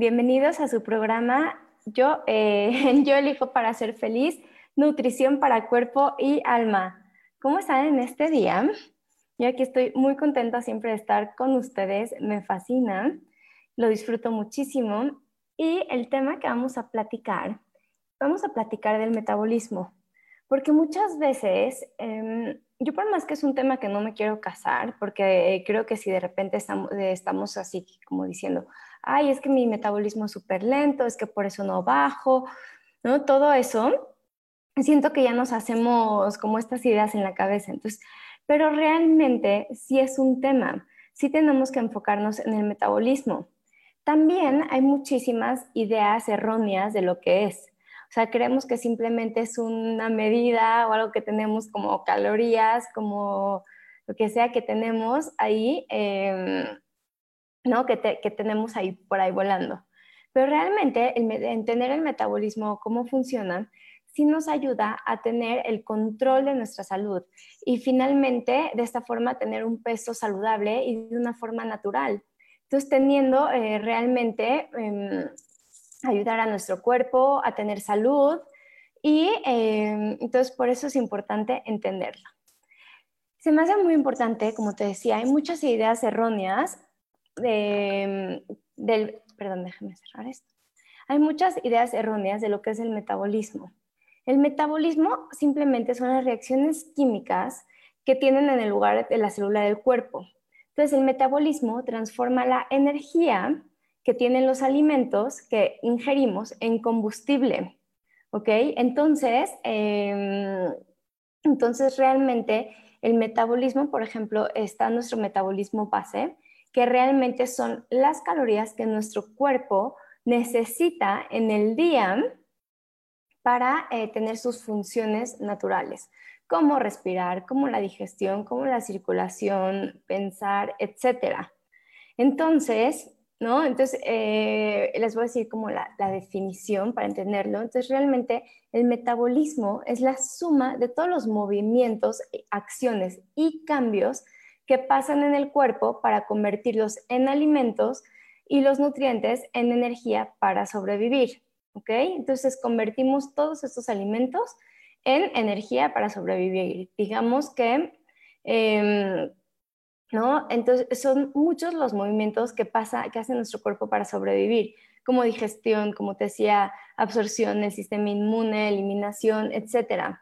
Bienvenidos a su programa Yo, eh, Yo elijo para ser feliz, nutrición para cuerpo y alma. ¿Cómo están en este día? Yo aquí estoy muy contenta siempre de estar con ustedes, me fascina, lo disfruto muchísimo. Y el tema que vamos a platicar, vamos a platicar del metabolismo, porque muchas veces em, yo por más que es un tema que no me quiero casar, porque creo que si de repente estamos, así como diciendo, ay, es que mi metabolismo es súper lento, es que por eso no bajo, ¿no? Todo eso, siento que ya nos hacemos como estas ideas en la cabeza. Entonces, pero realmente sí es un tema, sí tenemos que enfocarnos en el metabolismo. También hay muchísimas ideas erróneas de lo que es. O sea, creemos que simplemente es una medida o algo que tenemos como calorías, como lo que sea que tenemos ahí, em, ¿no? Que, tenemos ahí por ahí volando. Pero realmente el, entender el metabolismo, cómo funciona, sí nos ayuda a tener el control de nuestra salud y finalmente de esta forma tener un peso saludable y de una forma natural. Entonces, teniendo eh, realmente em, ayudar a nuestro cuerpo a tener salud y eh, entonces por eso es importante entenderlo. Se me hace muy importante, como te decía, hay muchas ideas erróneas del, perdón, déjame cerrar esto. Hay muchas ideas erróneas de lo que es el metabolismo. El metabolismo simplemente son las reacciones químicas que tienen en el lugar de la célula del cuerpo. Entonces, el metabolismo transforma la energía que tienen los alimentos que ingerimos en combustible. ¿Ok? Entonces, em, entonces realmente el metabolismo, por ejemplo, está nuestro metabolismo base, que realmente son las calorías que nuestro cuerpo necesita en el día para eh, tener sus funciones naturales, como respirar, como la digestión, como la circulación, pensar, etc. Entonces, ¿no? Entonces, eh, les voy a decir como la, definición para entenderlo. Entonces, realmente el metabolismo es la suma de todos los movimientos, acciones y cambios que pasan en el cuerpo para convertirlos en alimentos y los nutrientes en energía para sobrevivir, ¿ok? Entonces, convertimos todos estos alimentos en energía para sobrevivir. Digamos que... Em, ¿no? Entonces, son muchos los movimientos que, pasa, que hace nuestro cuerpo para sobrevivir, como digestión, como te decía, absorción, el sistema inmune, eliminación, etc.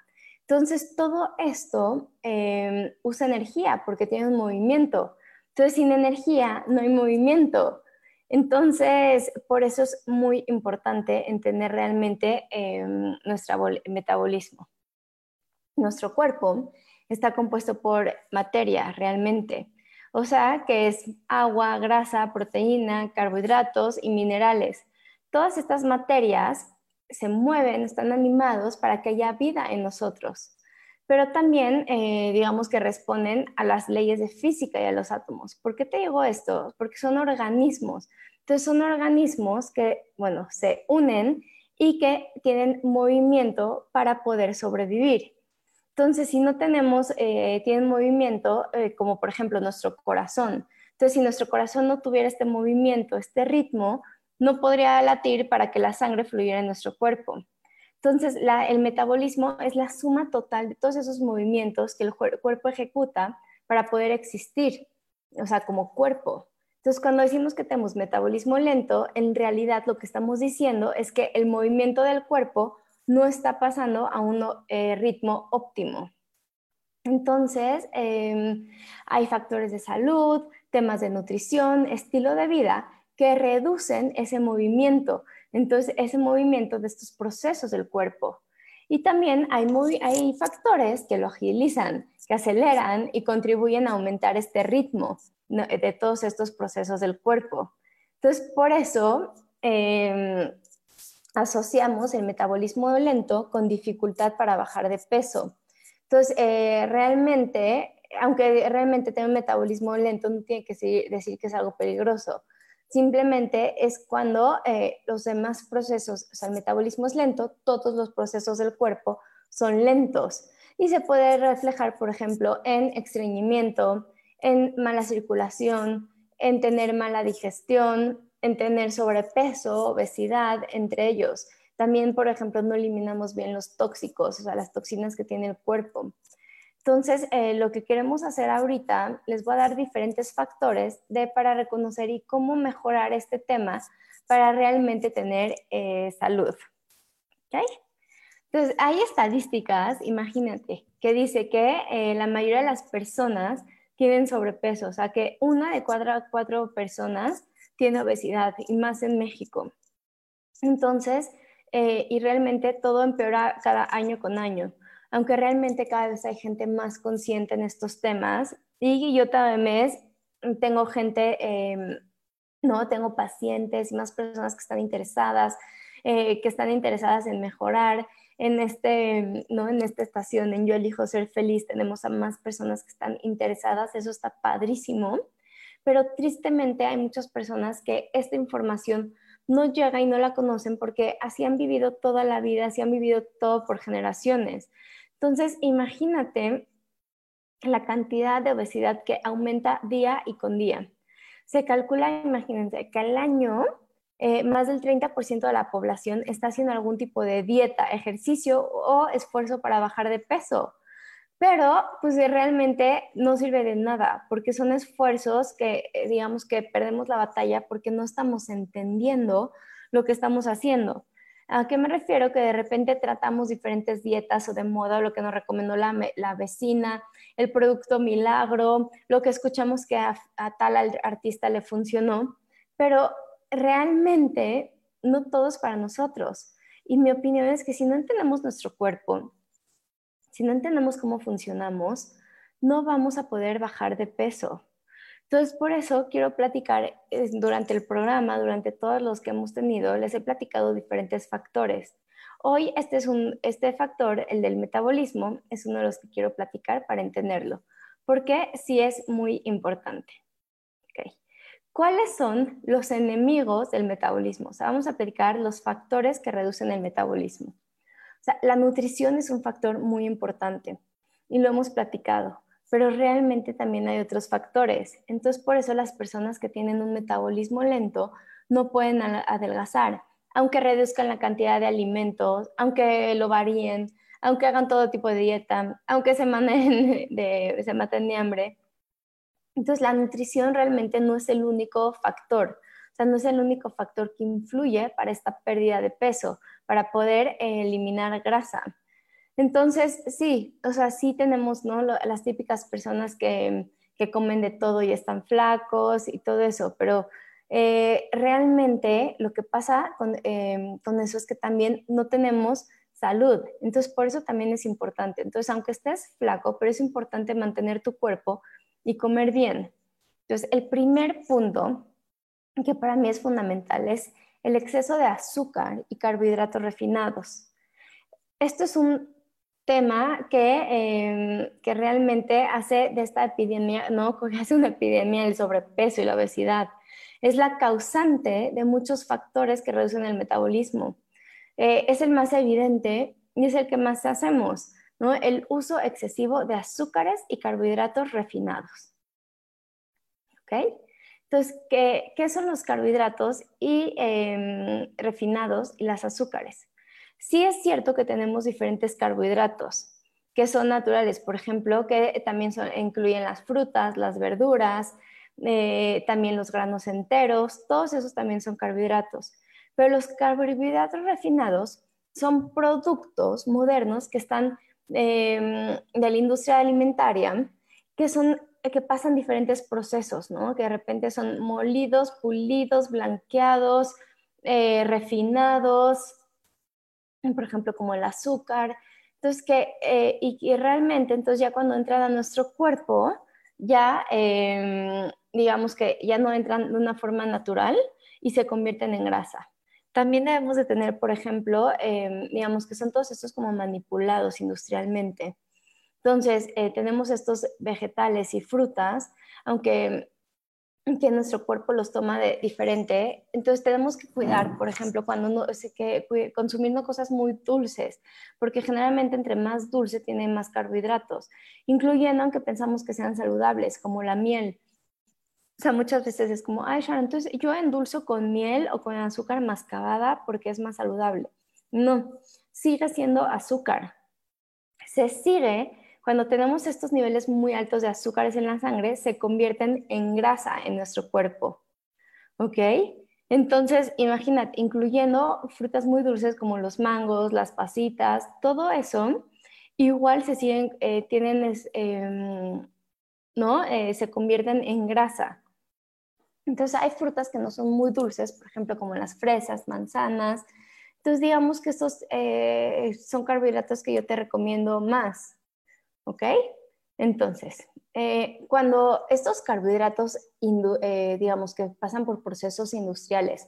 Entonces, todo esto em, usa energía porque tiene un movimiento. Entonces, sin energía no hay movimiento. Entonces, por eso es muy importante entender realmente em, nuestro metabolismo. Nuestro cuerpo está compuesto por materia realmente. O sea, que es agua, grasa, proteína, carbohidratos y minerales. Todas estas materias se mueven, están animados para que haya vida en nosotros, pero también eh, digamos que responden a las leyes de física y a los átomos. ¿Por qué te digo esto? Porque son organismos. Entonces son organismos que, bueno, se unen y que tienen movimiento para poder sobrevivir. Entonces, si no tenemos, eh, tienen movimiento, eh, como por ejemplo nuestro corazón. Entonces, si nuestro corazón no tuviera este movimiento, este ritmo, no podría latir para que la sangre fluyera en nuestro cuerpo. Entonces, el metabolismo es la suma total de todos esos movimientos que el cuerpo ejecuta para poder existir, o sea, como cuerpo. Entonces, cuando decimos que tenemos metabolismo lento, en realidad lo que estamos diciendo es que el movimiento del cuerpo no está pasando a un eh, ritmo óptimo. Entonces, em, hay factores de salud, temas de nutrición, estilo de vida que reducen ese movimiento, entonces ese movimiento de estos procesos del cuerpo. Y también hay, factores que lo agilizan, que aceleran y contribuyen a aumentar este ritmo de todos estos procesos del cuerpo. Entonces, por eso em, asociamos el metabolismo lento con dificultad para bajar de peso. Entonces, eh, realmente, aunque realmente tenga un metabolismo lento, no tiene que decir que es algo peligroso. Simplemente es cuando eh, los demás procesos, o sea, el metabolismo es lento, todos los procesos del cuerpo son lentos. Y se puede reflejar, por ejemplo, en estreñimiento, en mala circulación, en tener mala digestión, en tener sobrepeso, obesidad, entre ellos. También, por ejemplo, no eliminamos bien los tóxicos, o sea, las toxinas que tiene el cuerpo. Entonces, eh, lo que queremos hacer ahorita, les voy a dar diferentes factores de, para reconocer y cómo mejorar este tema para realmente tener eh, salud. ¿Okay? Entonces, hay estadísticas, imagínate, que dice que eh, la mayoría de las personas tienen sobrepeso, o sea que una de cuatro, personas tiene obesidad y más en México. Entonces, y realmente todo empeora cada año con año, aunque realmente cada vez hay gente más consciente en estos temas. Y yo mes tengo gente, em, ¿no? Tengo pacientes y más personas que están interesadas, eh, que están interesadas en mejorar en, este, ¿no? en esta estación, en Yo elijo ser feliz, tenemos a más personas que están interesadas, eso está padrísimo, pero tristemente hay muchas personas que esta información no llega y no la conocen porque así han vivido toda la vida, así han vivido todo por generaciones. Entonces, imagínate la cantidad de obesidad que aumenta día y con día. Se calcula, imagínense, que al año eh, más del 30% de la población está haciendo algún tipo de dieta, ejercicio o esfuerzo para bajar de peso. Pero pues realmente no sirve de nada porque son esfuerzos que eh, digamos que perdemos la batalla porque no estamos entendiendo lo que estamos haciendo. ¿A qué me refiero? Que de repente tratamos diferentes dietas o de moda, lo que nos recomendó la, vecina, el producto milagro, lo que escuchamos que a, tal artista le funcionó, pero realmente no todo es para nosotros. Y mi opinión es que si no entendemos nuestro cuerpo, si no entendemos cómo funcionamos, no vamos a poder bajar de peso. Entonces, por eso quiero platicar durante el programa, durante todos los que hemos tenido, les he platicado diferentes factores. Hoy este es un, este factor, el del metabolismo, es uno de los que quiero platicar para entenderlo, porque sí es muy importante. ¿Cuáles son los enemigos del metabolismo? O sea, vamos a aplicar los factores que reducen el metabolismo. O sea, la nutrición es un factor muy importante y lo hemos platicado, pero realmente también hay otros factores. Entonces, por eso las personas que tienen un metabolismo lento no pueden adelgazar, aunque reduzcan la cantidad de alimentos, aunque lo varíen, aunque hagan todo tipo de dieta, aunque se, de, se maten de hambre entonces, la nutrición realmente no es el único factor, o sea, no es el único factor que influye para esta pérdida de peso, para poder eliminar grasa. Entonces, sí, o sea, sí tenemos ¿no? las típicas personas que, que, comen de todo y están flacos y todo eso, pero eh, realmente lo que pasa con, em, con eso es que también no tenemos salud. Entonces, por eso también es importante. Entonces, aunque estés flaco, pero es importante mantener tu cuerpo y comer bien. Entonces, el primer punto que para mí es fundamental es el exceso de azúcar y carbohidratos refinados. Esto es un tema que, em, que realmente hace de esta epidemia, ¿no? Hace una epidemia el sobrepeso y la obesidad. Es la causante de muchos factores que reducen el metabolismo. Eh, es el más evidente y es el que más hacemos. El uso excesivo de azúcares y carbohidratos refinados. ¿Ok? Entonces, ¿qué, son los carbohidratos y em, refinados y las azúcares? Sí es cierto que tenemos diferentes carbohidratos que son naturales, por ejemplo, que también incluyen las frutas, las verduras, eh, también los granos enteros, todos esos también son carbohidratos. Pero los carbohidratos refinados son productos modernos que están em, de la industria alimentaria, que son que pasan diferentes procesos, ¿no? Que de repente son molidos, pulidos, blanqueados, eh, refinados, por ejemplo, como el azúcar. Entonces, que, eh, y, realmente, entonces ya cuando entran a nuestro cuerpo, ya, em, digamos que ya no entran de una forma natural y se convierten en grasa. También debemos de tener, por ejemplo, em, digamos que son todos estos como manipulados industrialmente. Entonces, eh, tenemos estos vegetales y frutas, aunque que nuestro cuerpo los toma de diferente. Entonces tenemos que cuidar, por ejemplo, cuando uno se que consumiendo cosas muy dulces, porque generalmente entre más dulce tiene más carbohidratos, incluyendo aunque pensamos que sean saludables, como la miel. O sea, muchas veces es como, ay, Sharon, entonces yo endulzo con miel o con azúcar mascabada porque es más saludable. No, sigue siendo azúcar. Se sigue cuando tenemos estos niveles muy altos de azúcares en la sangre, se convierten en grasa en nuestro cuerpo. ¿Ok? Entonces, imagínate, incluyendo frutas muy dulces como los mangos, las pasitas, todo eso, igual se siguen, eh, tienen, em, ¿no? Eh, se convierten en grasa. Entonces, hay frutas que no son muy dulces, por ejemplo, como las fresas, manzanas. Entonces, digamos que estos eh, son carbohidratos que yo te recomiendo más. ¿Ok? Entonces, eh, cuando estos carbohidratos, eh, digamos que pasan por procesos industriales,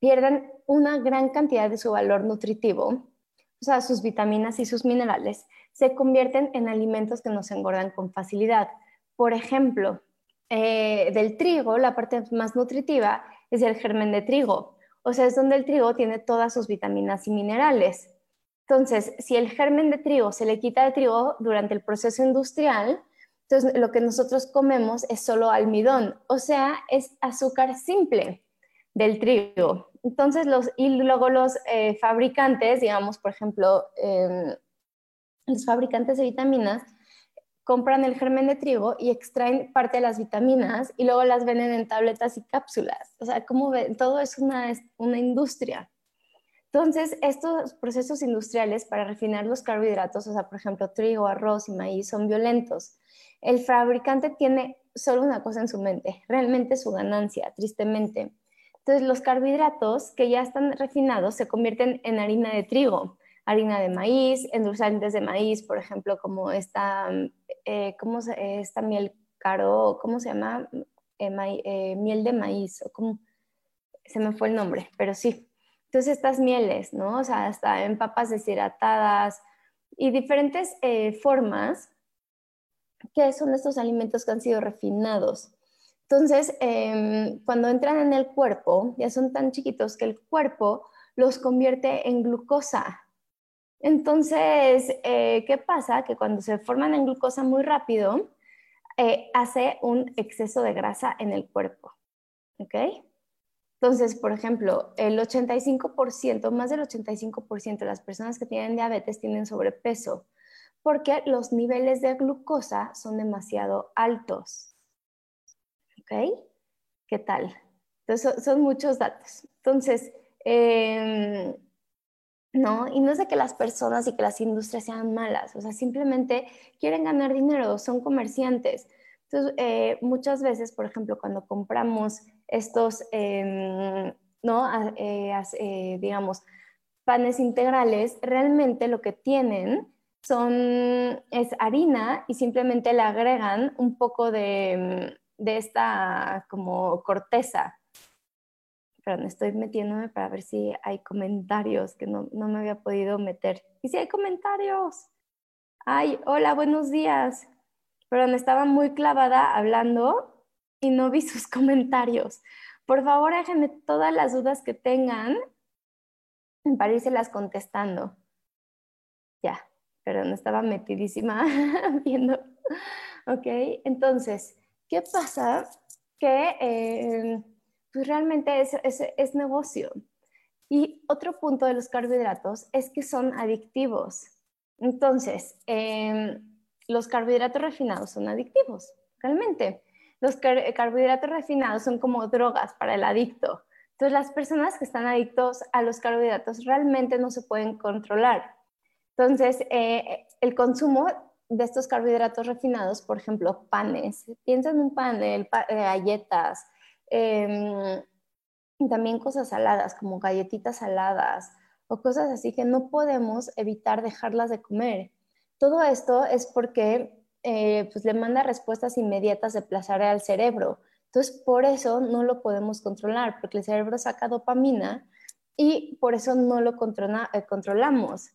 pierden una gran cantidad de su valor nutritivo, o sea, sus vitaminas y sus minerales, se convierten en alimentos que nos engordan con facilidad. Por ejemplo, eh, del trigo, la parte más nutritiva es el germen de trigo, o sea, es donde el trigo tiene todas sus vitaminas y minerales. Entonces, si el germen de trigo se le quita de trigo durante el proceso industrial, entonces lo que nosotros comemos es solo almidón, o sea, es azúcar simple del trigo. Entonces, los, y luego los eh, fabricantes, digamos, por ejemplo, em, los fabricantes de vitaminas, compran el germen de trigo y extraen parte de las vitaminas y luego las venden en tabletas y cápsulas. O sea, como todo es una industria. Entonces, estos procesos industriales para refinar los carbohidratos, o sea, por ejemplo, trigo, arroz y maíz, son violentos. El fabricante tiene solo una cosa en su mente, realmente su ganancia, tristemente. Entonces, los carbohidratos que ya están refinados se convierten en harina de trigo, harina de maíz, endulzantes de maíz, por ejemplo, como esta, eh, ¿cómo se, esta miel caro, ¿cómo se llama? Eh, eh, miel de maíz, o como, se me fue el nombre, pero sí, entonces estas mieles, ¿no? O sea, hasta en papas deshidratadas y diferentes eh, formas que son estos alimentos que han sido refinados. Entonces, em, cuando entran en el cuerpo, ya son tan chiquitos que el cuerpo los convierte en glucosa. Entonces, eh, ¿qué pasa? Que cuando se forman en glucosa muy rápido, eh, hace un exceso de grasa en el cuerpo. ¿Ok? Entonces, por ejemplo, el 85%, más del 85% de las personas que tienen diabetes tienen sobrepeso porque los niveles de glucosa son demasiado altos. ¿Ok? ¿Qué tal? Entonces, son, muchos datos. Entonces, em, no, y no es de que las personas y que las industrias sean malas, o sea, simplemente quieren ganar dinero, son comerciantes. Entonces, eh, muchas veces, por ejemplo, cuando compramos estos, em, ¿no? Eh, eh, digamos, panes integrales, realmente lo que tienen son, es harina y simplemente le agregan un poco de, de esta como corteza. Perdón, estoy metiéndome para ver si hay comentarios que no, no me había podido meter. ¿Y si hay comentarios? Ay, hola, buenos días. Perdón, estaba muy clavada hablando y no vi sus comentarios. Por favor, déjenme todas las dudas que tengan para las contestando. Ya, pero no estaba metidísima viendo. Ok, entonces, ¿qué pasa? Que eh, pues realmente es, es, negocio. Y otro punto de los carbohidratos es que son adictivos. Entonces, em, los carbohidratos refinados son adictivos, realmente. Los carbohidratos refinados son como drogas para el adicto. Entonces, las personas que están adictos a los carbohidratos realmente no se pueden controlar. Entonces, eh, el consumo de estos carbohidratos refinados, por ejemplo, panes, piensa en un pan, eh, galletas, em, también cosas saladas, como galletitas saladas o cosas así que no podemos evitar dejarlas de comer. Todo esto es porque eh, pues le manda respuestas inmediatas de placer al cerebro. Entonces, por eso no lo podemos controlar, porque el cerebro saca dopamina y por eso no lo eh, controlamos.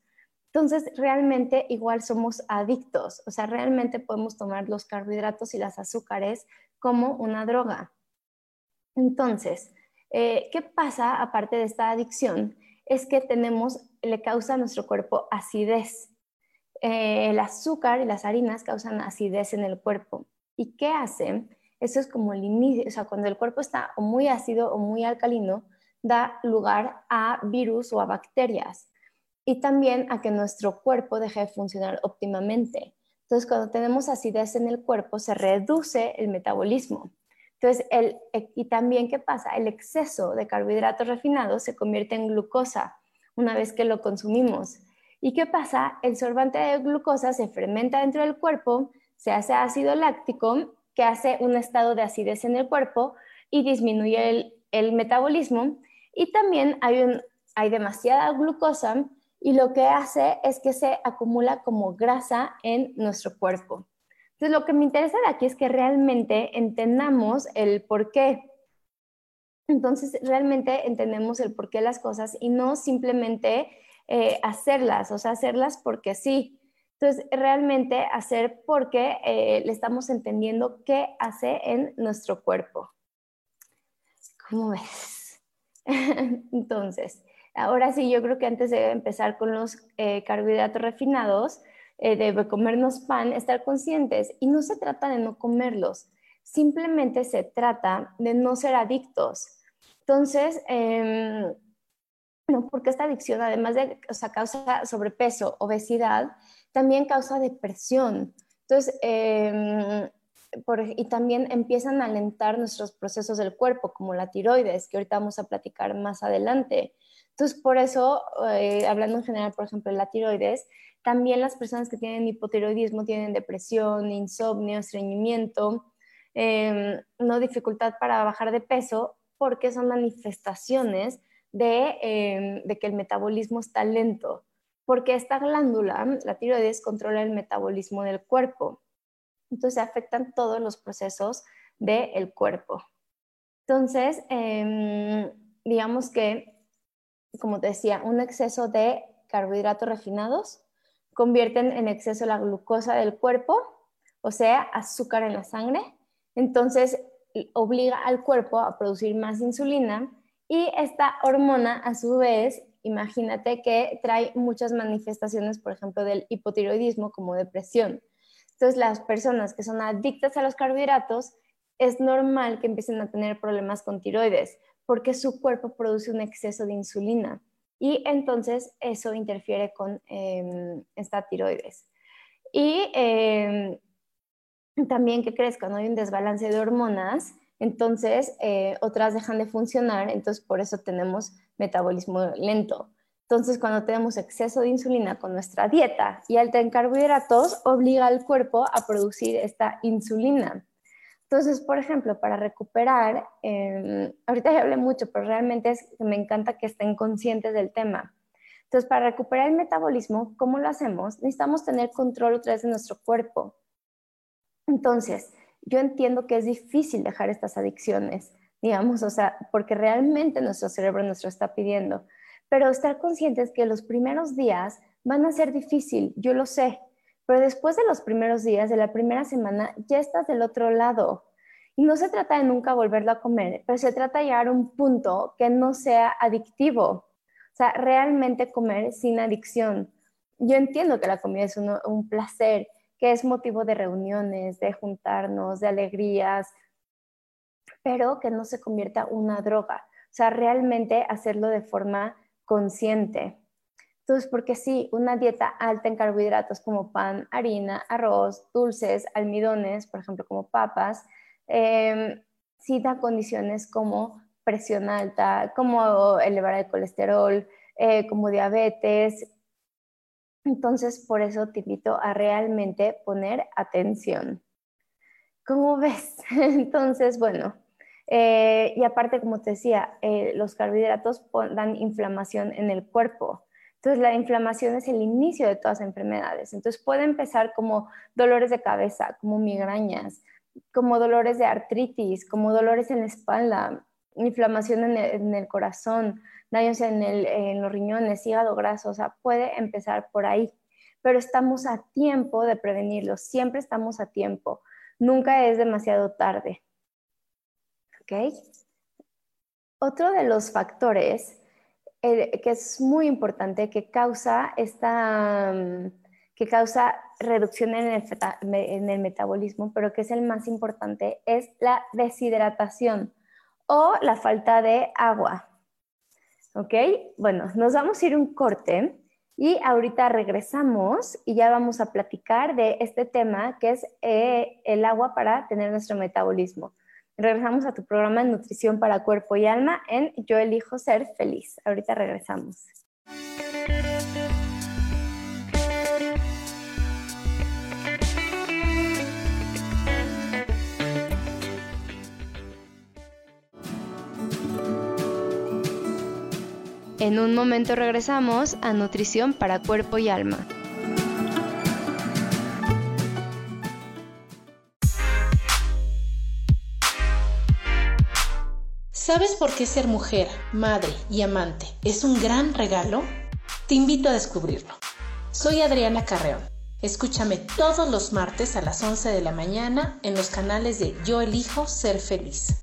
Entonces, realmente igual somos adictos, o sea, realmente podemos tomar los carbohidratos y las azúcares como una droga. Entonces, eh, ¿qué pasa aparte de esta adicción? Es que tenemos, le causa a nuestro cuerpo acidez. Eh, el azúcar y las harinas causan acidez en el cuerpo. ¿Y qué hacen? Eso es como el o sea, cuando el cuerpo está muy ácido o muy alcalino, da lugar a virus o a bacterias y también a que nuestro cuerpo deje de funcionar óptimamente. Entonces, cuando tenemos acidez en el cuerpo, se reduce el metabolismo. Entonces, el, y también, ¿qué pasa? El exceso de carbohidratos refinados se convierte en glucosa una vez que lo consumimos. ¿Y qué pasa? El sorbante de glucosa se fermenta dentro del cuerpo, se hace ácido láctico que hace un estado de acidez en el cuerpo y disminuye el, metabolismo. Y también hay, hay demasiada glucosa y lo que hace es que se acumula como grasa en nuestro cuerpo. Entonces, lo que me interesa de aquí es que realmente entendamos el por qué. Entonces, realmente entendemos el por qué las cosas y no simplemente eh, hacerlas, o sea, hacerlas porque sí. Entonces, realmente hacer porque eh, le estamos entendiendo qué hace en nuestro cuerpo. ¿Cómo ves? Entonces, ahora sí, yo creo que antes de empezar con los eh, carbohidratos refinados, eh, de comernos pan, estar conscientes. Y no se trata de no comerlos, simplemente se trata de no ser adictos. Entonces, em, no, porque esta adicción, además de o sea, causa sobrepeso, obesidad, también causa depresión. Entonces, em, y también empiezan a alentar nuestros procesos del cuerpo, como la tiroides, que ahorita vamos a platicar más adelante. Entonces, por eso, eh, hablando en general, por ejemplo, de la tiroides, también las personas que tienen hipotiroidismo tienen depresión, insomnio, estreñimiento, em, no dificultad para bajar de peso, porque son manifestaciones de, em, de que el metabolismo está lento porque esta glándula, la tiroides, controla el metabolismo del cuerpo. Entonces afectan todos los procesos del cuerpo. Entonces, em, digamos que, como te decía, un exceso de carbohidratos refinados convierten en exceso la glucosa del cuerpo, o sea, azúcar en la sangre. Entonces, obliga al cuerpo a producir más insulina y esta hormona, a su vez, imagínate que trae muchas manifestaciones, por ejemplo, del hipotiroidismo como depresión. Entonces, las personas que son adictas a los carbohidratos, es normal que empiecen a tener problemas con tiroides, porque su cuerpo produce un exceso de insulina y entonces eso interfiere con em, esta tiroides. Y em, también que crees cuando hay un desbalance de hormonas, entonces eh, otras dejan de funcionar, entonces por eso tenemos metabolismo lento. Entonces, cuando tenemos exceso de insulina con nuestra dieta y alta en carbohidratos, obliga al cuerpo a producir esta insulina. Entonces, por ejemplo, para recuperar, em, ahorita ya hablé mucho, pero realmente es, me encanta que estén conscientes del tema. Entonces, para recuperar el metabolismo, ¿cómo lo hacemos? Necesitamos tener control otra vez de nuestro cuerpo. Entonces, yo entiendo que es difícil dejar estas adicciones, digamos, o sea, porque realmente nuestro cerebro nos lo está pidiendo. Pero estar conscientes que los primeros días van a ser difícil, yo lo sé, pero después de los primeros días, de la primera semana, ya estás del otro lado. Y no se trata de nunca volverlo a comer, pero se trata de llegar a un punto que no sea adictivo. O sea, realmente comer sin adicción. Yo entiendo que la comida es un placer, que es motivo de reuniones, de juntarnos, de alegrías, pero que no se convierta una droga. O sea, realmente hacerlo de forma consciente. Entonces, porque sí, una dieta alta en carbohidratos como pan, harina, arroz, dulces, almidones, por ejemplo, como papas, eh, sí da condiciones como presión alta, como elevar el colesterol, eh, como diabetes. Entonces, por eso te invito a realmente poner atención. ¿Cómo ves? Entonces, bueno, eh, y aparte, como te decía, eh, los carbohidratos dan inflamación en el cuerpo. Entonces, la inflamación es el inicio de todas las enfermedades. Entonces, puede empezar como dolores de cabeza, como migrañas, como dolores de artritis, como dolores en la espalda, inflamación en el, corazón, daños en, en los riñones, hígado graso. O sea, puede empezar por ahí. Pero estamos a tiempo de prevenirlo. Siempre estamos a tiempo. Nunca es demasiado tarde. Otro de los factores eh, que es muy importante, que causa, esta, mm, que causa reducción en el, en el metabolismo, pero que es el más importante, es la deshidratación o la falta de agua. ¿Ok? Bueno, nos vamos a ir un corte y ahorita regresamos y ya vamos a platicar de este tema que es eh, el agua para tener nuestro metabolismo. Regresamos a tu programa de nutrición para cuerpo y alma en Yo elijo ser feliz. Ahorita regresamos. En un momento regresamos a Nutrición para Cuerpo y Alma. ¿Sabes por qué ser mujer, madre y amante es un gran regalo? Te invito a descubrirlo. Soy Adriana Carreón. Escúchame todos los martes a las 11 de la mañana en los canales de Yo elijo ser feliz.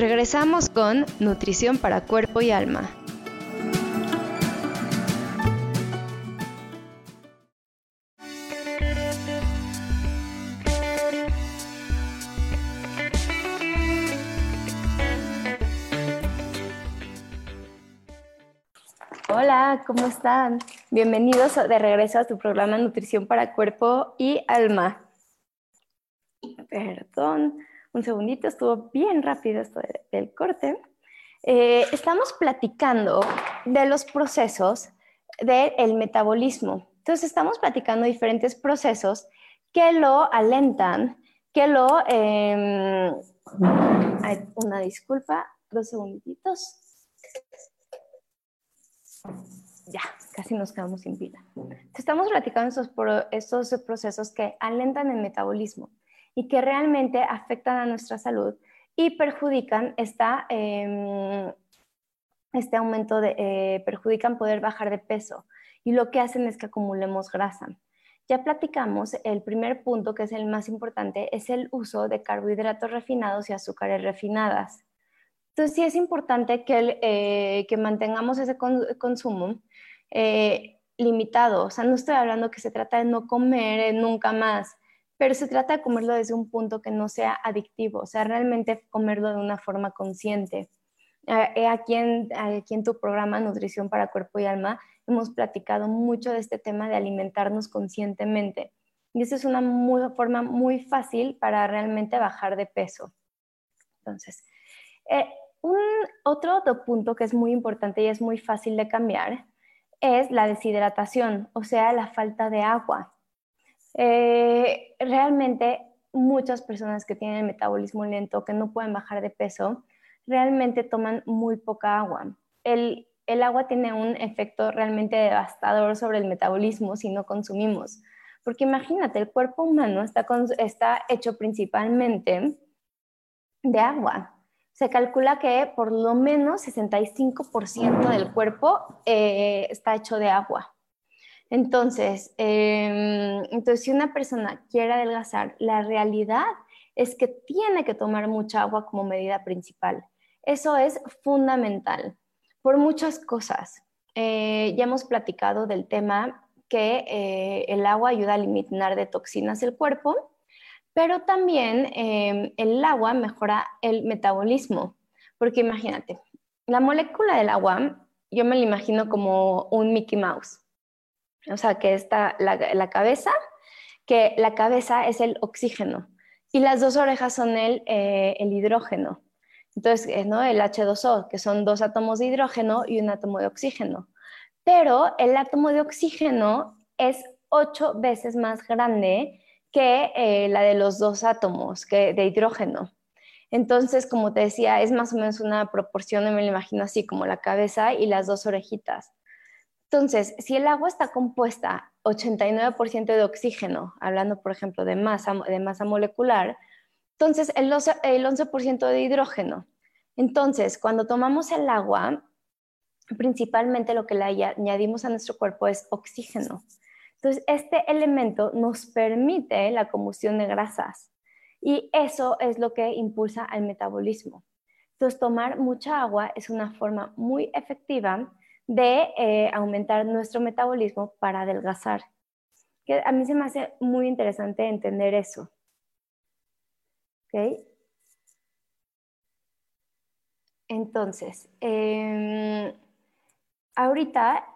Regresamos con Nutrición para Cuerpo y Alma. Hola, ¿cómo están? Bienvenidos de regreso a tu programa Nutrición para Cuerpo y Alma. Perdón un segundito, estuvo bien rápido esto del corte. Eh, estamos platicando de los procesos del metabolismo. Entonces, estamos platicando diferentes procesos que lo alentan, que lo... Eh, una disculpa, dos segunditos. Ya, casi nos quedamos sin pila. Estamos platicando estos, estos procesos que alentan el metabolismo y que realmente afectan a nuestra salud y perjudican esta, em, este aumento de, eh, perjudican poder bajar de peso y lo que hacen es que acumulemos grasa. Ya platicamos, el primer punto, que es el más importante, es el uso de carbohidratos refinados y azúcares refinadas. Entonces sí es importante que, eh, que mantengamos ese consumo eh, limitado. O sea, no estoy hablando que se trata de no comer nunca más, pero se trata de comerlo desde un punto que no sea adictivo, o sea, realmente comerlo de una forma consciente. Aquí, en, aquí en tu programa Nutrición para Cuerpo y Alma hemos platicado mucho de este tema de alimentarnos conscientemente. Y esa es una forma muy fácil para realmente bajar de peso. Entonces, eh, un otro punto que es muy importante y es muy fácil de cambiar es la deshidratación, o sea, la falta de agua. Eh, realmente muchas personas que tienen metabolismo lento, que no pueden bajar de peso, realmente toman muy poca agua. El, agua tiene un efecto realmente devastador sobre el metabolismo si no consumimos. Porque imagínate, el cuerpo humano está, hecho principalmente de agua. Se calcula que por lo menos 65% del cuerpo eh, está hecho de agua. Entonces, em, entonces, si una persona quiere adelgazar, la realidad es que tiene que tomar mucha agua como medida principal. Eso es fundamental por muchas cosas. Eh, ya hemos platicado del tema que eh, el agua ayuda a eliminar de toxinas el cuerpo, pero también em, el agua mejora el metabolismo, porque imagínate, la molécula del agua, yo me la imagino como un Mickey Mouse o sea, que está la, cabeza, que la cabeza es el oxígeno y las dos orejas son el, eh, hidrógeno. Entonces, eh, ¿no? el H2O, que son dos átomos de hidrógeno y un átomo de oxígeno. Pero el átomo de oxígeno es ocho veces más grande que eh, la de los dos átomos que de hidrógeno. Entonces, como te decía, es más o menos una proporción, me lo imagino así, como la cabeza y las dos orejitas. Entonces, si el agua está compuesta 89% de oxígeno, hablando por ejemplo de masa, de masa molecular, entonces el 11%, de hidrógeno. Entonces, cuando tomamos el agua, principalmente lo que le añadimos a nuestro cuerpo es oxígeno. Entonces, este elemento nos permite la combustión de grasas y eso es lo que impulsa al metabolismo. Entonces, tomar mucha agua es una forma muy efectiva de eh, aumentar nuestro metabolismo para adelgazar. Que a mí se me hace muy interesante entender eso. Entonces, em, ahorita,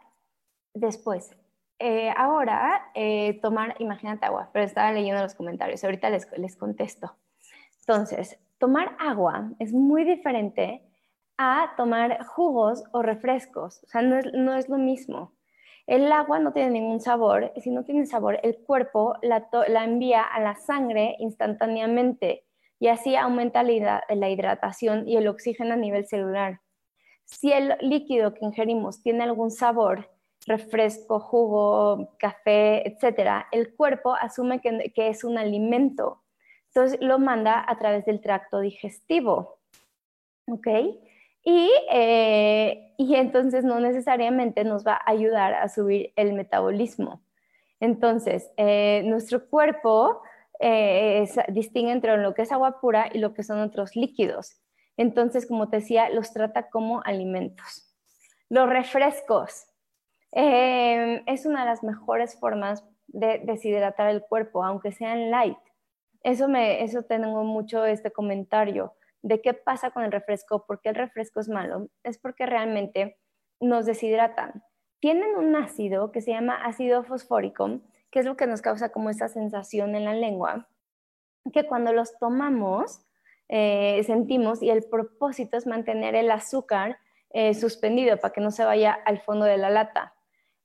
después, eh, ahora eh, tomar, imagínate agua, pero estaba leyendo los comentarios, ahorita les, les contesto. Entonces, tomar agua es muy diferente a tomar jugos o refrescos. O sea, no es, lo mismo. El agua no tiene ningún sabor. Si no tiene sabor, el cuerpo la, envía a la sangre instantáneamente y así aumenta la, la hidratación y el oxígeno a nivel celular. Si el líquido que ingerimos tiene algún sabor, refresco, jugo, café, etc., el cuerpo asume que, que es un alimento. Entonces lo manda a través del tracto digestivo. ¿Ok? Eh, y, entonces no necesariamente nos va a ayudar a subir el metabolismo. Entonces, eh, nuestro cuerpo eh, distingue entre lo que es agua pura y lo que son otros líquidos. Entonces, como te decía, los trata como alimentos. Los refrescos es una de las mejores formas de deshidratar el cuerpo, aunque sean light. Eso, me, eso tengo mucho este comentario de qué pasa con el refresco, por qué el refresco es malo, es porque realmente nos deshidratan. Tienen un ácido que se llama ácido fosfórico, que es lo que nos causa como esa sensación en la lengua, que cuando los tomamos eh, sentimos y el propósito es mantener el azúcar eh, suspendido para que no se vaya al fondo de la lata.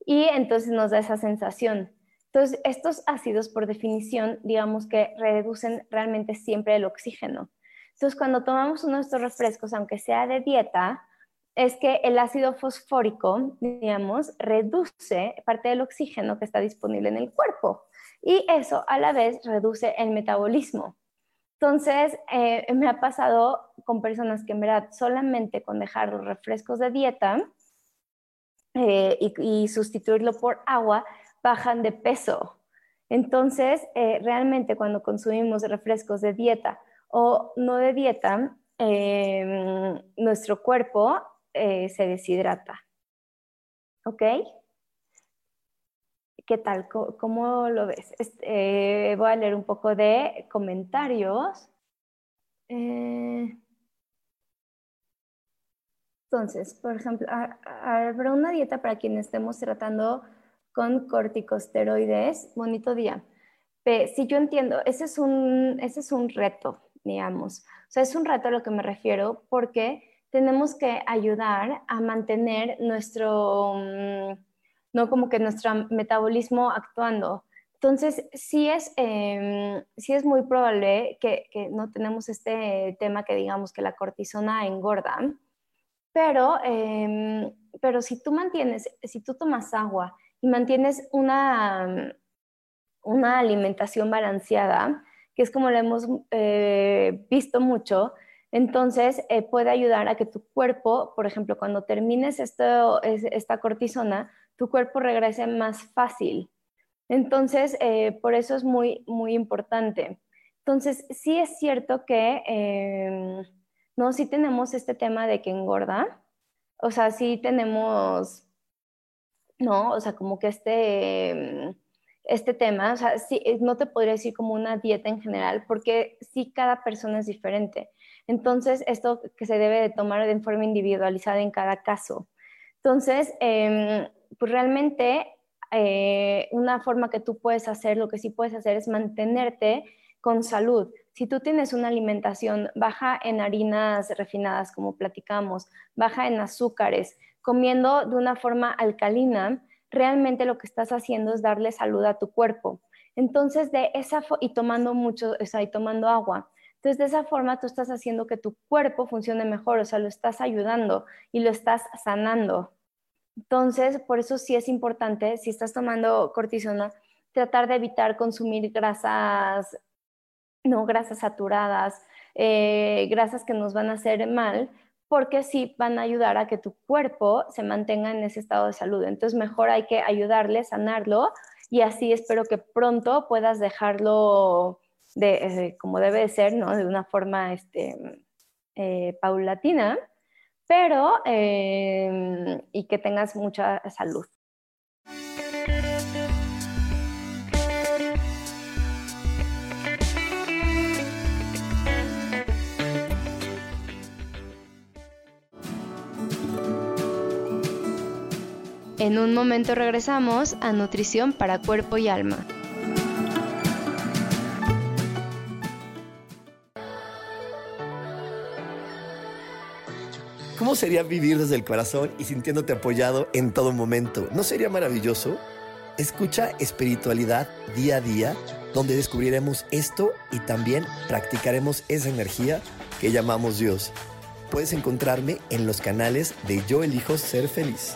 Y entonces nos da esa sensación. Entonces, estos ácidos, por definición, digamos que reducen realmente siempre el oxígeno. Entonces, cuando tomamos uno de estos refrescos, aunque sea de dieta, es que el ácido fosfórico, digamos, reduce parte del oxígeno que está disponible en el cuerpo y eso a la vez reduce el metabolismo. Entonces, eh, me ha pasado con personas que en verdad solamente con dejar los refrescos de dieta eh, y, sustituirlo por agua, bajan de peso. Entonces, eh, realmente cuando consumimos refrescos de dieta o no de dieta, em, nuestro cuerpo eh, se deshidrata. ¿Ok? ¿Qué tal? ¿Cómo, lo ves? Eh, voy a leer un poco de comentarios. Eh, entonces, por ejemplo, habrá una dieta para quienes estemos tratando con corticosteroides. Bonito día. Si yo entiendo, ese es un, ese es un reto digamos. O sea, es un reto a lo que me refiero porque tenemos que ayudar a mantener nuestro, mm, no como que nuestro metabolismo actuando. Entonces, sí es, em, sí es muy probable que, no tenemos este tema que digamos que la cortisona engorda, pero, em, pero si tú mantienes, si tú tomas agua y mantienes una, una alimentación balanceada, que es como lo hemos eh, visto mucho, entonces eh, puede ayudar a que tu cuerpo, por ejemplo, cuando termines esto, esta cortisona, tu cuerpo regrese más fácil. Entonces, eh, por eso es muy, muy importante. Entonces, sí es cierto que, em, no, sí tenemos este tema de que engorda, o sea, sí tenemos, no, o sea, como que este, em, este tema, o sea, sí, no te podría decir como una dieta en general, porque sí cada persona es diferente. Entonces, esto que se debe de tomar de forma individualizada en cada caso. Entonces, em, pues realmente eh, una forma que tú puedes hacer, lo que sí puedes hacer es mantenerte con salud. Si tú tienes una alimentación baja en harinas refinadas, como platicamos, baja en azúcares, comiendo de una forma alcalina, realmente lo que estás haciendo es darle salud a tu cuerpo. Entonces, de esa y tomando mucho, o sea, y tomando agua. Entonces, de esa forma tú estás haciendo que tu cuerpo funcione mejor, o sea, lo estás ayudando y lo estás sanando. Entonces, por eso sí es importante, si estás tomando cortisona, tratar de evitar consumir grasas, no grasas saturadas, eh, grasas que nos van a hacer mal, porque sí van a ayudar a que tu cuerpo se mantenga en ese estado de salud. Entonces, mejor hay que ayudarle, sanarlo, y así espero que pronto puedas dejarlo de, eh, como debe de ser, ¿no? De una forma este, eh, paulatina, pero eh, y que tengas mucha salud. En un momento regresamos a Nutrición para Cuerpo y Alma. ¿Cómo sería vivir desde el corazón y sintiéndote apoyado en todo momento? ¿No sería maravilloso? Escucha espiritualidad día a día, donde descubriremos esto y también practicaremos esa energía que llamamos Dios. Puedes encontrarme en los canales de Yo elijo ser feliz.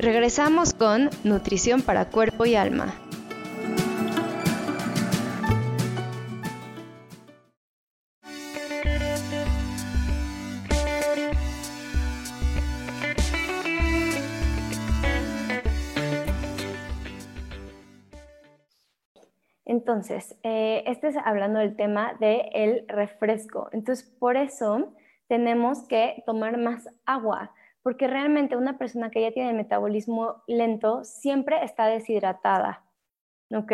Regresamos con Nutrición para Cuerpo y Alma. Entonces, eh, este es hablando del tema del el refresco. Entonces, por eso tenemos que tomar más agua porque realmente una persona que ya tiene el metabolismo lento siempre está deshidratada, ¿ok?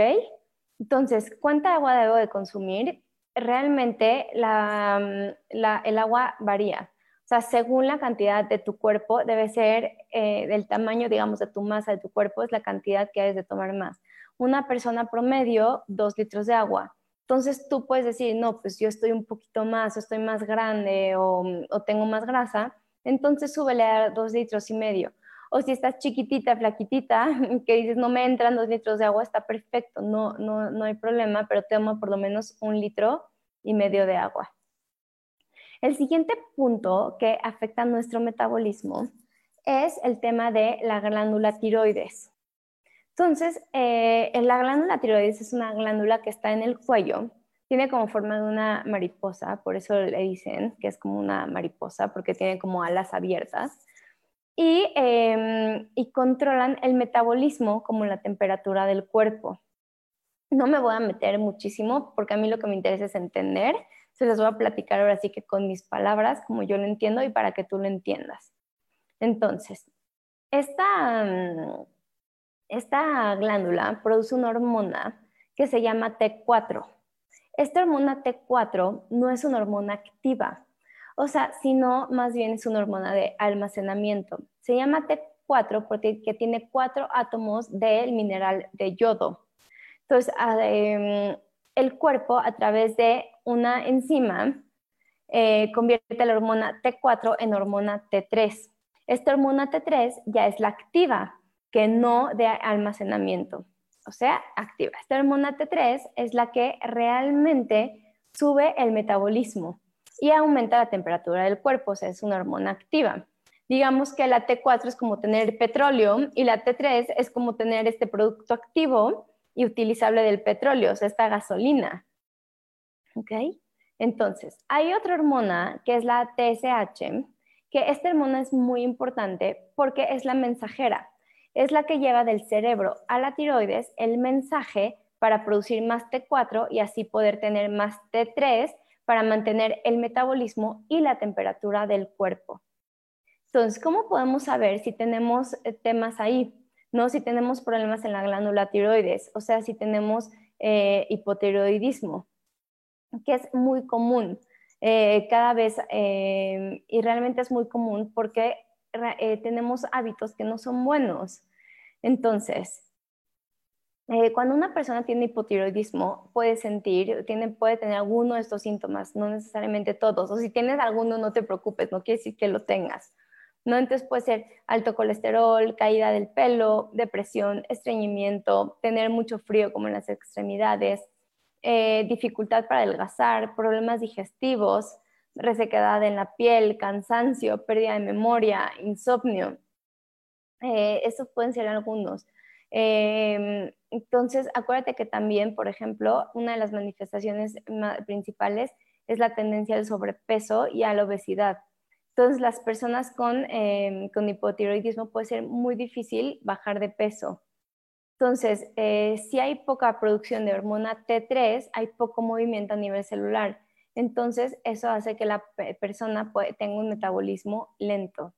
Entonces, ¿cuánta agua debo de consumir? Realmente mm, el agua varía. O sea, según la cantidad de tu cuerpo, debe ser eh, del tamaño, digamos, de tu masa de tu cuerpo, es la cantidad que debes de tomar más. Una persona promedio, dos litros de agua. Entonces tú puedes decir, no, pues yo estoy un poquito más, o estoy más grande o, o tengo más grasa, entonces súbele a dos litros y medio. O si estás chiquitita, flaquitita, que dices, no me entran dos litros de agua, está perfecto, no, no, no hay problema, pero toma por lo menos un litro y medio de agua. El siguiente punto que afecta nuestro metabolismo es el tema de la glándula tiroides. Entonces, eh, la glándula tiroides es una glándula que está en el cuello, tiene como forma de una mariposa, por eso le dicen que es como una mariposa, porque tiene como alas abiertas, y, em, y controlan el metabolismo como la temperatura del cuerpo. No me voy a meter muchísimo porque a mí lo que me interesa es entender, se les voy a platicar ahora sí que con mis palabras, como yo lo entiendo y para que tú lo entiendas. Entonces, esta, mm, esta glándula produce una hormona que se llama T4. Esta hormona T4 no es una hormona activa, o sea, sino más bien es una hormona de almacenamiento. Se llama T4 porque tiene cuatro átomos del mineral de yodo. Entonces, em, el cuerpo a través de una enzima eh, convierte la hormona T4 en hormona T3. Esta hormona T3 ya es la activa, que no de almacenamiento, o sea, activa. Esta hormona T3 es la que realmente sube el metabolismo y aumenta la temperatura del cuerpo, o sea, es una hormona activa. Digamos que la T4 es como tener petróleo y la T3 es como tener este producto activo y utilizable del petróleo, o sea, esta gasolina. ¿Ok? Entonces, hay otra hormona que es la TSH, que esta hormona es muy importante porque es la mensajera es la que lleva del cerebro a la tiroides el mensaje para producir más T4 y así poder tener más T3 para mantener el metabolismo y la temperatura del cuerpo. Entonces, ¿cómo podemos saber si tenemos eh, temas ahí? ¿No? Si tenemos problemas en la glándula tiroides, o sea, si tenemos eh, hipotiroidismo, que es muy común eh, cada vez y realmente es muy común porque eh, tenemos hábitos que no son buenos. Entonces, eh, cuando una persona tiene hipotiroidismo, puede sentir, tiene, puede tener alguno de estos síntomas, no necesariamente todos. O si tienes alguno, no te preocupes, no quiere decir que lo tengas. ¿no? Entonces puede ser alto colesterol, caída del pelo, depresión, estreñimiento, tener mucho frío como en las extremidades, eh, dificultad para adelgazar, problemas digestivos, resequedad en la piel, cansancio, pérdida de memoria, insomnio. Eh, estos pueden ser algunos. Em, entonces, acuérdate que también, por ejemplo, una de las manifestaciones principales es la tendencia al sobrepeso y a la obesidad. Entonces, las personas con, em, con hipotiroidismo puede ser muy difícil bajar de peso. Entonces, eh, si hay poca producción de hormona T3, hay poco movimiento a nivel celular. Entonces, eso hace que la persona tenga un metabolismo lento.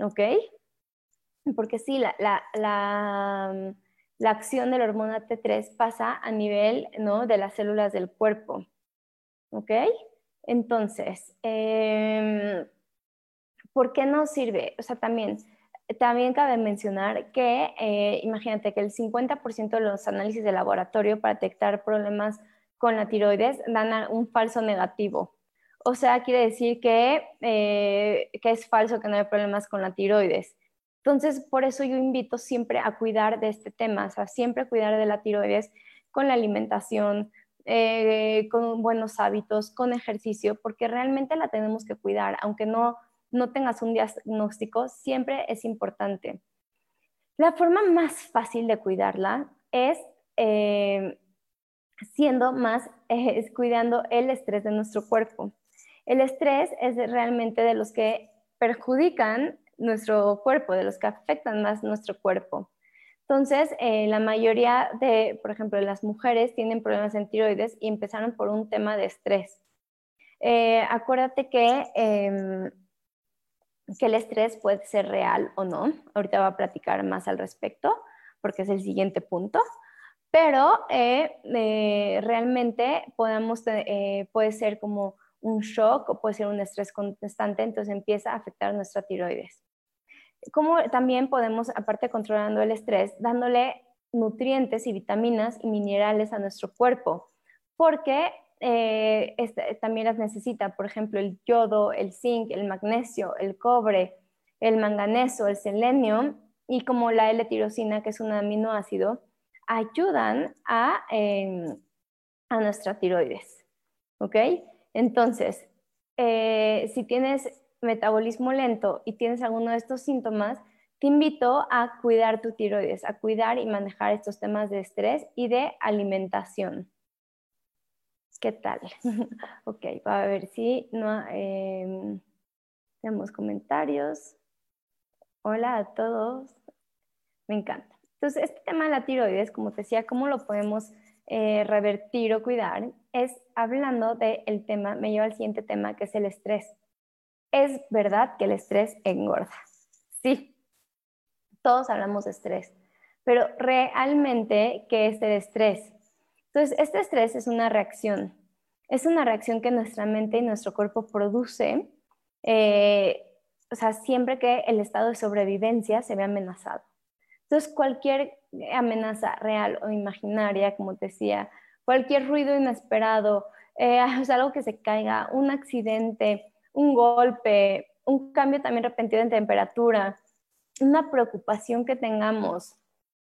¿Ok? Porque sí, la, la, acción de la hormona T3 pasa a nivel ¿no? de las células del cuerpo. ¿Ok? Entonces, em, ¿por qué no sirve? O sea, también, también cabe mencionar que, eh, imagínate que el 50% de los análisis de laboratorio para detectar problemas con la tiroides dan un falso negativo. O sea, quiere decir que, eh, que es falso que no hay problemas con la tiroides. Entonces, por eso yo invito siempre a cuidar de este tema, o sea, siempre cuidar de la tiroides con la alimentación, eh, con buenos hábitos, con ejercicio, porque realmente la tenemos que cuidar, aunque no, no tengas un diagnóstico, siempre es importante. La forma más fácil de cuidarla es eh, siendo más eh, cuidando el estrés de nuestro cuerpo. El estrés es realmente de los que perjudican nuestro cuerpo, de los que afectan más nuestro cuerpo. Entonces, eh, la mayoría de, por ejemplo, las mujeres tienen problemas en tiroides y empezaron por un tema de estrés. Eh, acuérdate que, em, que el estrés puede ser real o no. Ahorita voy a platicar más al respecto porque es el siguiente punto pero eh, eh, realmente podemos, eh, puede ser como un shock o puede ser un estrés constante, entonces empieza a afectar nuestra tiroides. Como también podemos, aparte controlando el estrés, dándole nutrientes y vitaminas y minerales a nuestro cuerpo, porque este, también las necesita, por ejemplo, el yodo, el zinc, el magnesio, el cobre, el manganeso, el selenio y como la L-tirosina, que es un aminoácido, ayudan a, em, a nuestra tiroides. ¿Ok? Entonces, eh, si tienes metabolismo lento y tienes alguno de estos síntomas, te invito a cuidar tu tiroides, a cuidar y manejar estos temas de estrés y de alimentación. ¿Qué tal? ok, a ver si no em, tenemos comentarios. Hola a todos. Me encanta. Entonces, este tema de la tiroides, como te decía, ¿cómo lo podemos eh, revertir o cuidar? Es hablando del tema, me lleva al siguiente tema, que es el estrés. Es verdad que el estrés engorda. Sí, todos hablamos de estrés, pero realmente, ¿qué es el estrés? Entonces, este estrés es una reacción. Es una reacción que nuestra mente y nuestro cuerpo produce, eh, o sea, siempre que el estado de sobrevivencia se ve amenazado. Entonces, cualquier amenaza real o imaginaria, como te decía, cualquier ruido inesperado, eh, algo que se caiga, un accidente, un golpe, un cambio también repentino en temperatura, una preocupación que tengamos.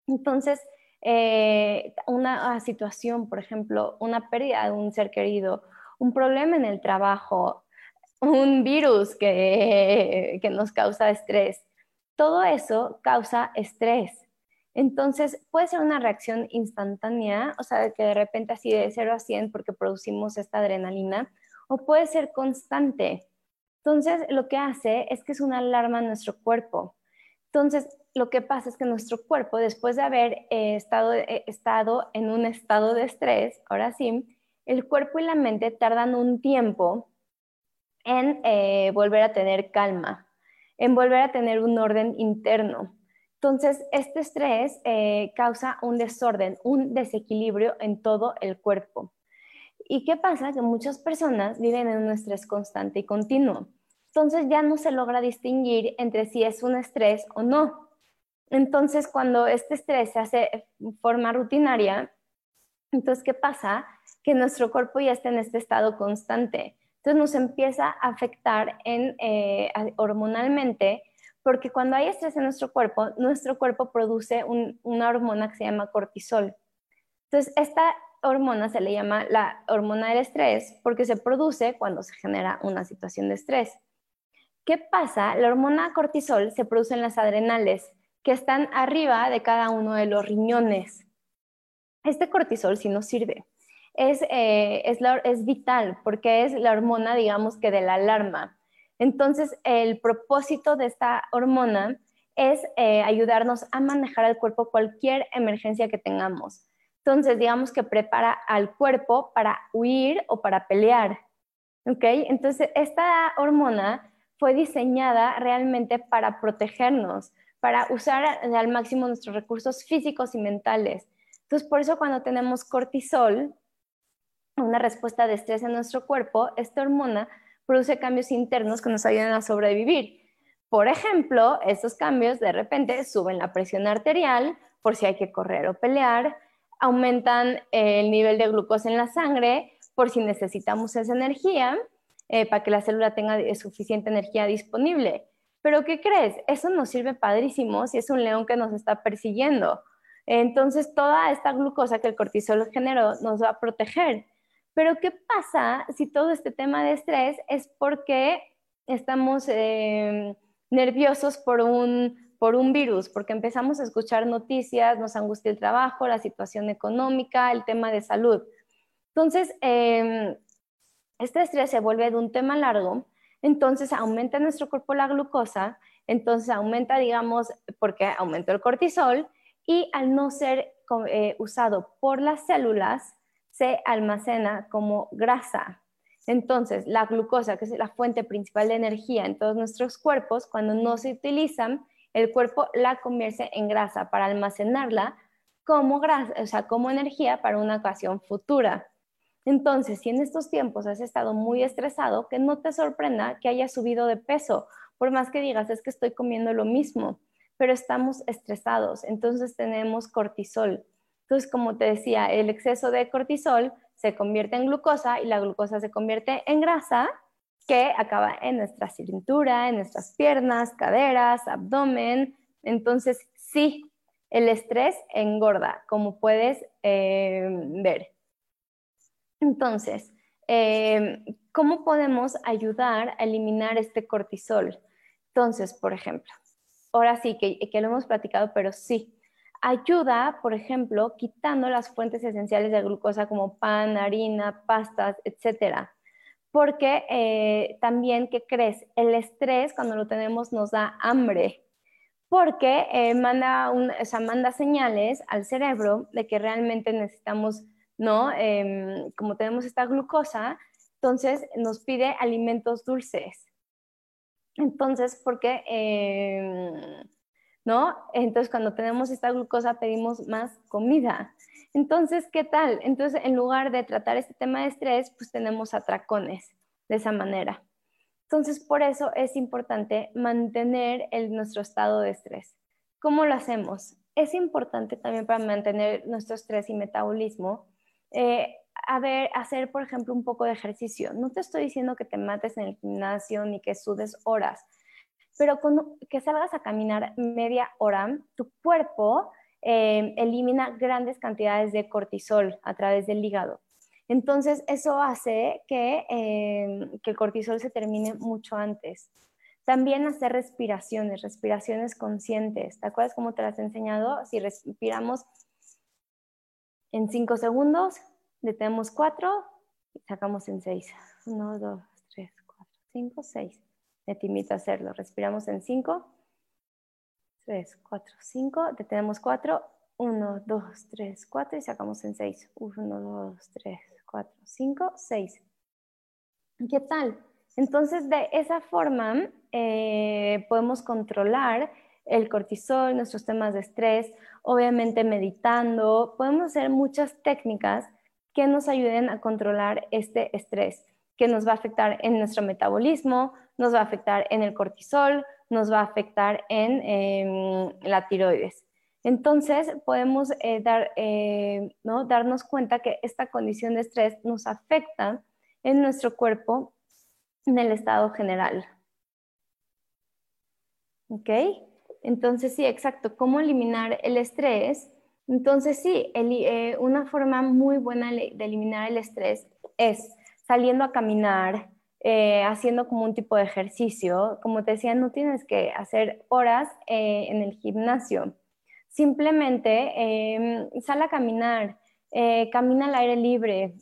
Entonces, eh, una situación, por ejemplo, una pérdida de un ser querido, un problema en el trabajo, un virus que nos causa estrés, todo eso causa estrés. Entonces, puede ser una reacción instantánea, o sea, que de repente así de 0 a 100 porque producimos esta adrenalina, o puede ser constante. Entonces, lo que hace es que es una alarma en nuestro cuerpo. Entonces, lo que pasa es que nuestro cuerpo, después de haber eh, estado, eh, estado en un estado de estrés, ahora sí, el cuerpo y la mente tardan un tiempo en eh, volver a tener calma en volver a tener un orden interno. Entonces, este estrés eh, causa un desorden, un desequilibrio en todo el cuerpo. ¿Y qué pasa? Que muchas personas viven en un estrés constante y continuo. Entonces ya no se logra distinguir entre si es un estrés o no. Entonces, cuando este estrés se hace de forma rutinaria, entonces, ¿qué pasa? Que nuestro cuerpo ya está en este estado constante. Entonces nos empieza a afectar eh, hormonalmente, porque cuando hay estrés en nuestro cuerpo, nuestro cuerpo produce una hormona que se llama cortisol. Entonces, esta hormona se le llama la hormona del estrés porque se produce cuando se genera una situación de estrés. ¿Qué pasa? La hormona cortisol se produce en las adrenales, que están arriba de cada uno de los riñones. Este cortisol sí nos sirve es, eh, es, vital porque es la hormona, digamos que de la alarma. Entonces, el propósito de esta hormona es eh, ayudarnos a manejar al cuerpo cualquier emergencia que tengamos. Entonces, digamos que prepara al cuerpo para huir o para pelear. ¿Ok? Entonces, esta hormona fue diseñada realmente para protegernos, para usar al máximo nuestros recursos físicos y mentales. Entonces, por eso cuando tenemos cortisol, una respuesta de estrés en nuestro cuerpo, esta hormona produce cambios internos que nos ayudan a sobrevivir. Por ejemplo, estos cambios de repente suben la presión arterial por si hay que correr o pelear, aumentan el nivel de glucosa en la sangre por si necesitamos esa energía eh, para que la célula tenga suficiente energía disponible. Pero ¿qué crees? Eso nos sirve padrísimo si es un león que nos está persiguiendo. Entonces toda esta glucosa que el cortisol generó nos va a proteger. Pero ¿qué pasa si todo este tema de estrés es porque estamos eh, nerviosos por un, por un virus? Porque empezamos a escuchar noticias, nos angustia el trabajo, la situación económica, el tema de salud. Entonces, em, este estrés se vuelve de un tema largo, entonces aumenta en nuestro cuerpo la glucosa, entonces aumenta, digamos, porque aumenta el cortisol y al no ser eh, usado por las células, se almacena como grasa. Entonces, la glucosa, que es la fuente principal de energía en todos nuestros cuerpos, cuando no se utilizan, el cuerpo la convierte en grasa para almacenarla como grasa, o sea, como energía para una ocasión futura. Entonces, si en estos tiempos has estado muy estresado, que no te sorprenda que hayas subido de peso, por más que digas es que estoy comiendo lo mismo, pero estamos estresados, entonces tenemos cortisol. Entonces, como te decía, el exceso de cortisol se convierte en glucosa y la glucosa se convierte en grasa que acaba en nuestra cintura, en nuestras piernas, caderas, abdomen. Entonces, sí, el estrés engorda, como puedes eh, ver. Entonces, eh, ¿cómo podemos ayudar a eliminar este cortisol? Entonces, por ejemplo, ahora sí que, que lo hemos platicado, pero sí, ayuda, por ejemplo, quitando las fuentes esenciales de glucosa como pan, harina, pastas, etcétera. Porque eh, también, ¿qué crees? El estrés cuando lo tenemos nos da hambre, porque eh, manda, o manda señales al cerebro de que realmente necesitamos, ¿no? Em, como tenemos esta glucosa, entonces nos pide alimentos dulces. Entonces, porque... Entonces, cuando tenemos esta glucosa, pedimos más comida. Entonces, ¿qué tal? Entonces, en lugar de tratar este tema de estrés, pues tenemos atracones de esa manera. Entonces, por eso es importante mantener el, nuestro estado de estrés. ¿Cómo lo hacemos? Es importante también para mantener nuestro estrés y metabolismo, eh, hacer, por ejemplo, un poco de ejercicio. No te estoy diciendo que te mates en el gimnasio ni que sudes horas, pero con que salgas a caminar media hora, tu cuerpo eh, elimina grandes cantidades de cortisol a través del hígado. Entonces, eso hace que, eh, que el cortisol se termine mucho antes. También hacer respiraciones, respiraciones conscientes. ¿Te acuerdas cómo te las he enseñado? Si respiramos en 5 segundos, detenemos 4 y sacamos en 6. 1, 2, 3, 4, 5, 6 te invito a hacerlo. Respiramos en 5, 3, 4, 5, detenemos 4, 1, 2, 3, 4 y sacamos en 6. 1, 2, 3, 4, 5, 6. ¿Qué tal? Entonces, de esa forma eh, podemos controlar el cortisol, nuestros temas de estrés, obviamente meditando, podemos hacer muchas técnicas que nos ayuden a controlar este estrés, que nos va a afectar en nuestro metabolismo, nos va a afectar en el cortisol, nos va a afectar en em, la tiroides. Entonces, podemos eh, dar, eh, ¿no? darnos cuenta que esta condición de estrés nos afecta en nuestro cuerpo en el estado general. ¿Ok? Entonces, sí, exacto. ¿Cómo eliminar el estrés? Entonces, sí, eh, una forma muy buena de eliminar el estrés es saliendo a caminar, eh, haciendo como un tipo de ejercicio. Como te decía, no tienes que hacer horas eh, en el gimnasio. Simplemente em, sal a caminar, eh, camina al aire libre.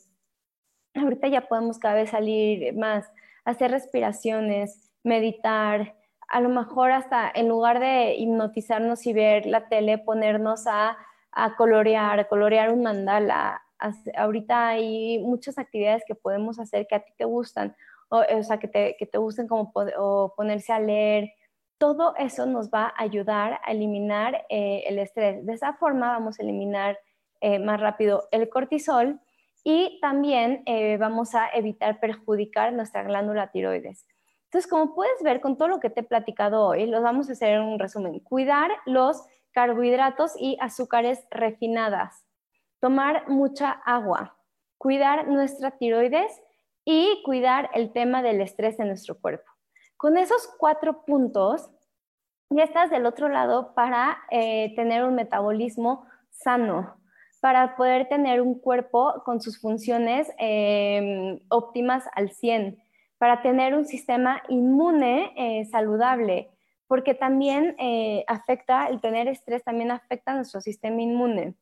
Ahorita ya podemos cada vez salir más, hacer respiraciones, meditar, a lo mejor hasta en lugar de hipnotizarnos y ver la tele, ponernos a, a colorear, colorear un mandala. Ahorita hay muchas actividades que podemos hacer que a ti te gustan o, sea, que te, que te gusten como o ponerse a leer. Todo eso nos va a ayudar a eliminar eh, el estrés. De esa forma vamos a eliminar eh, más rápido el cortisol y también eh, vamos a evitar perjudicar nuestra glándula tiroides. Entonces, como puedes ver con todo lo que te he platicado hoy, los vamos a hacer en un resumen. Cuidar los carbohidratos y azúcares refinadas. Tomar mucha agua. Cuidar nuestra tiroides y cuidar el tema del estrés en nuestro cuerpo. Con esos cuatro puntos, ya estás del otro lado para eh, tener un metabolismo sano, para poder tener un cuerpo con sus funciones em, óptimas al 100, para tener un sistema inmune eh, saludable, porque también eh, afecta, el tener estrés también afecta a nuestro sistema inmune.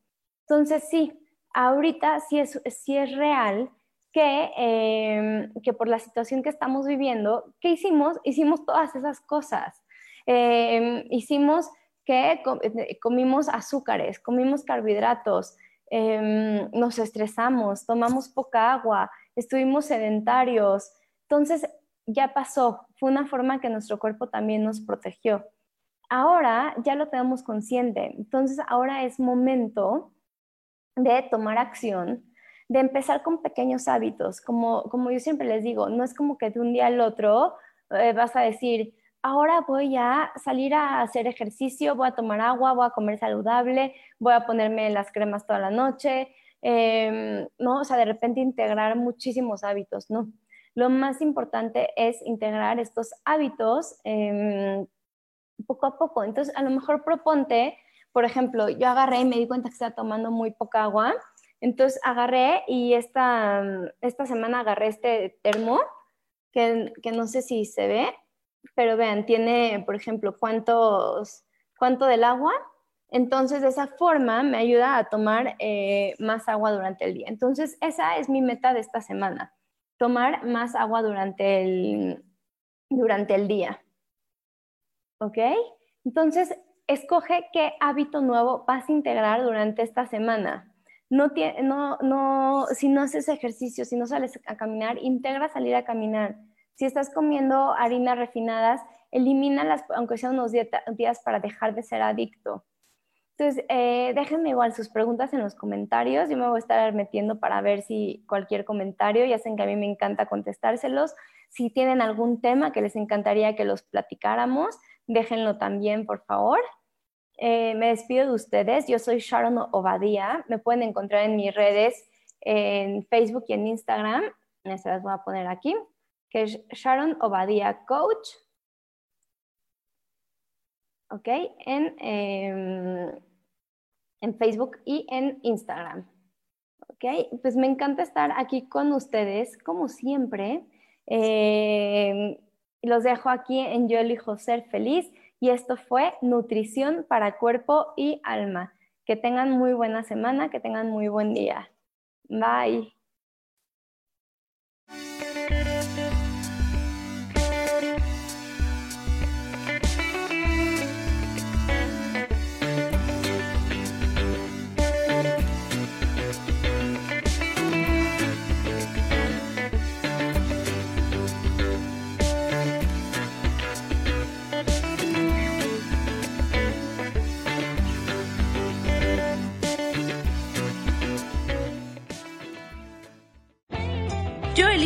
Entonces, sí, ahorita sí es, sí es real que, em, que por la situación que estamos viviendo, ¿qué hicimos? Hicimos todas esas cosas. Em, hicimos que eh, comimos azúcares, comimos carbohidratos, em, nos estresamos, tomamos poca agua, estuvimos sedentarios. Entonces, ya pasó, fue una forma que nuestro cuerpo también nos protegió. Ahora ya lo tenemos consciente, entonces ahora es momento de tomar acción de empezar con pequeños hábitos. Como, como yo siempre les digo, no es como que de un día al otro eh, vas a decir, ahora voy a salir a hacer ejercicio, voy a tomar agua, voy a comer saludable, voy a ponerme las cremas toda la noche, em, ¿no? O sea, de repente integrar muchísimos hábitos, ¿no? Lo más importante es integrar estos hábitos em, poco a poco. Entonces, a lo mejor proponte, por ejemplo, yo agarré y me di cuenta que estaba tomando muy poca agua, entonces agarré y esta, esta semana agarré este termo, que, que no sé si se ve, pero vean, tiene, por ejemplo, cuántos, cuánto del agua. Entonces, de esa forma me ayuda a tomar eh, más agua durante el día. Entonces, esa es mi meta de esta semana, tomar más agua durante el, durante el día. ¿Ok? Entonces, escoge qué hábito nuevo vas a integrar durante esta semana. No, no, no, si no haces ejercicio, si no sales a caminar, integra salir a caminar. Si estás comiendo harinas refinadas, elimínalas, aunque sean unos días para dejar de ser adicto. Entonces, eh, déjenme igual sus preguntas en los comentarios. Yo me voy a estar metiendo para ver si cualquier comentario, ya saben que a mí me encanta contestárselos. Si tienen algún tema que les encantaría que los platicáramos, déjenlo también, por favor. Eh, me despido de ustedes. Yo soy Sharon Obadía. Me pueden encontrar en mis redes, en Facebook y en Instagram. Se las voy a poner aquí que es Sharon Obadía Coach. ¿Ok? En, em, en Facebook y en Instagram. ¿Ok? Pues me encanta estar aquí con ustedes, como siempre. Em, los dejo aquí en Yo elijo ser feliz y esto fue Nutrición para Cuerpo y Alma. Que tengan muy buena semana, que tengan muy buen día. Bye.